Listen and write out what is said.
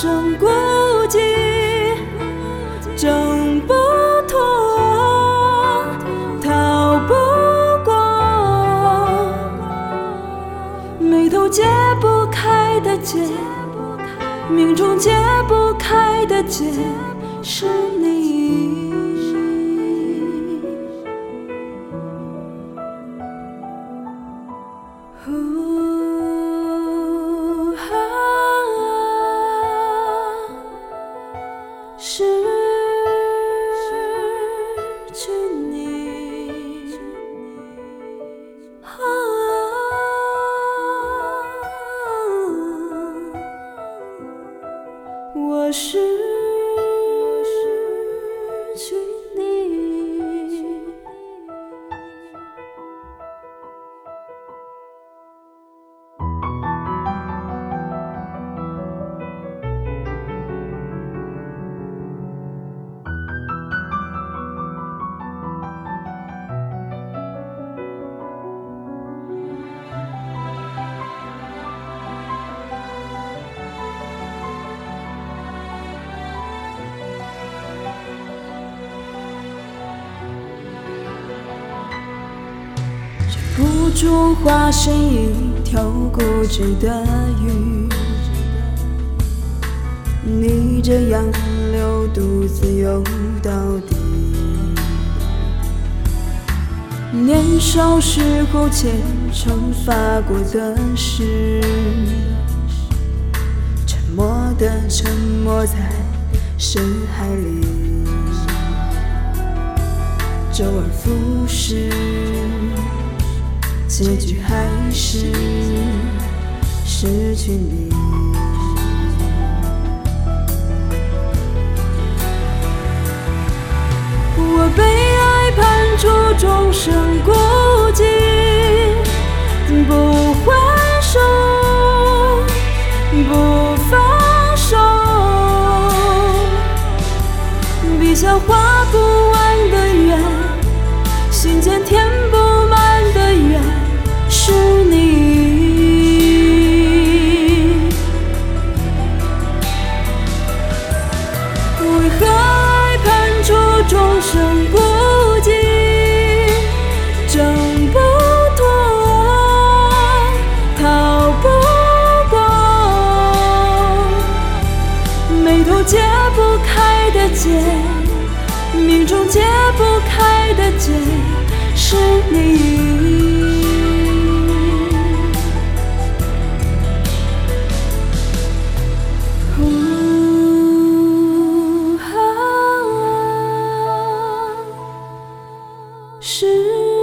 生孤寂，挣不脱，逃不过，眉头解不开的结，命中解不开的结，是你。失去你，啊，我失不住化身一条固执的鱼，逆着洋流独自游到底。年少时候虔诚发过的誓，沉默的沉没在深海里。周而复始，结局还是失去你。我被爱判处终生孤寂，不还手，不放手，笔下画不生孤寂，挣不脱，逃不过，眉头解不开的结，命中解不开的劫，是你。是。